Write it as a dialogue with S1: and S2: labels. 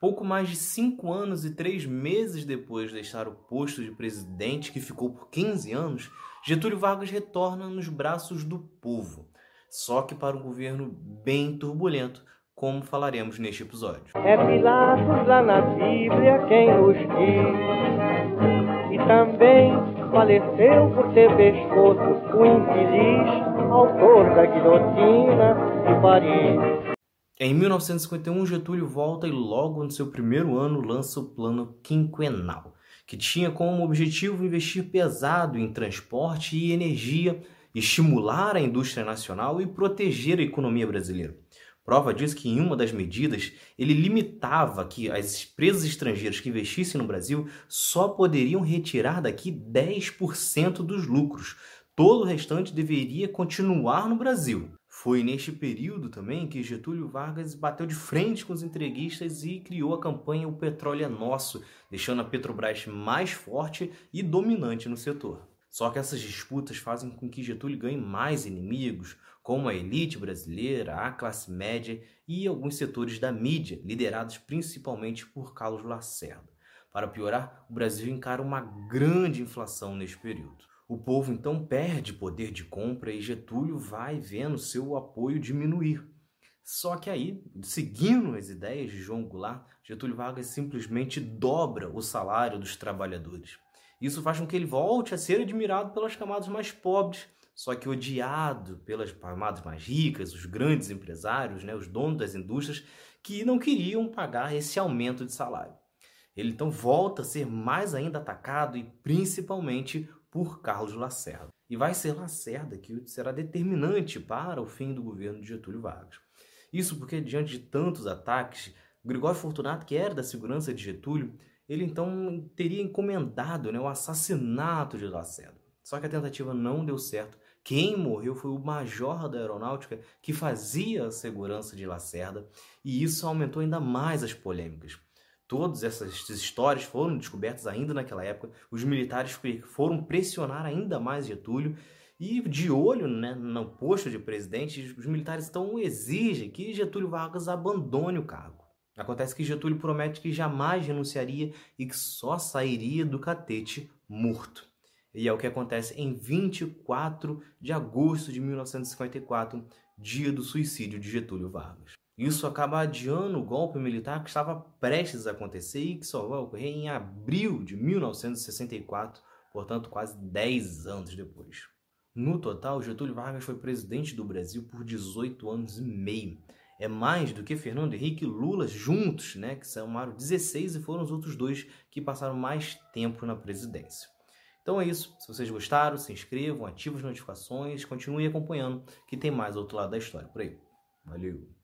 S1: Pouco mais de cinco anos e três meses depois de deixar o posto de presidente, que ficou por 15 anos, Getúlio Vargas retorna nos braços do povo, só que para um governo bem turbulento, como falaremos neste episódio.
S2: É Pilatos lá na Bíblia quem nos diz, e também faleceu por ter pescoço o infeliz autor da guilhotina de Paris.
S1: Em 1951, Getúlio volta e logo no seu primeiro ano lança o Plano Quinquenal, que tinha como objetivo investir pesado em transporte e energia, estimular a indústria nacional e proteger a economia brasileira. Prova disso que em uma das medidas ele limitava que as empresas estrangeiras que investissem no Brasil só poderiam retirar daqui 10% dos lucros. Todo o restante deveria continuar no Brasil. Foi neste período também que Getúlio Vargas bateu de frente com os entreguistas e criou a campanha O Petróleo é Nosso, deixando a Petrobras mais forte e dominante no setor. Só que essas disputas fazem com que Getúlio ganhe mais inimigos, como a elite brasileira, a classe média e alguns setores da mídia, liderados principalmente por Carlos Lacerda. Para piorar, o Brasil encara uma grande inflação neste período. O povo então perde poder de compra e Getúlio vai vendo seu apoio diminuir. Só que aí, seguindo as ideias de João Goulart, Getúlio Vargas simplesmente dobra o salário dos trabalhadores. Isso faz com que ele volte a ser admirado pelas camadas mais pobres, só que odiado pelas camadas mais ricas, os grandes empresários, né, os donos das indústrias, que não queriam pagar esse aumento de salário. Ele então volta a ser mais ainda atacado e principalmente por Carlos Lacerda. E vai ser Lacerda que será determinante para o fim do governo de Getúlio Vargas. Isso porque, diante de tantos ataques, Gregório Fortunato, que era da segurança de Getúlio, ele então teria encomendado né, o assassinato de Lacerda. Só que a tentativa não deu certo. Quem morreu foi o major da aeronáutica que fazia a segurança de Lacerda, e isso aumentou ainda mais as polêmicas. Todas essas histórias foram descobertas ainda naquela época. Os militares foram pressionar ainda mais Getúlio e de olho né, no posto de presidente, os militares então exigem que Getúlio Vargas abandone o cargo. Acontece que Getúlio promete que jamais renunciaria e que só sairia do catete morto. E é o que acontece em 24 de agosto de 1954, dia do suicídio de Getúlio Vargas. Isso acaba adiando o golpe militar que estava prestes a acontecer e que só vai ocorrer em abril de 1964, portanto, quase 10 anos depois. No total, Getúlio Vargas foi presidente do Brasil por 18 anos e meio. É mais do que Fernando Henrique e Lula juntos, né, que somaram 16 e foram os outros dois que passaram mais tempo na presidência. Então é isso. Se vocês gostaram, se inscrevam, ativem as notificações, continue acompanhando que tem mais outro lado da história por aí. Valeu!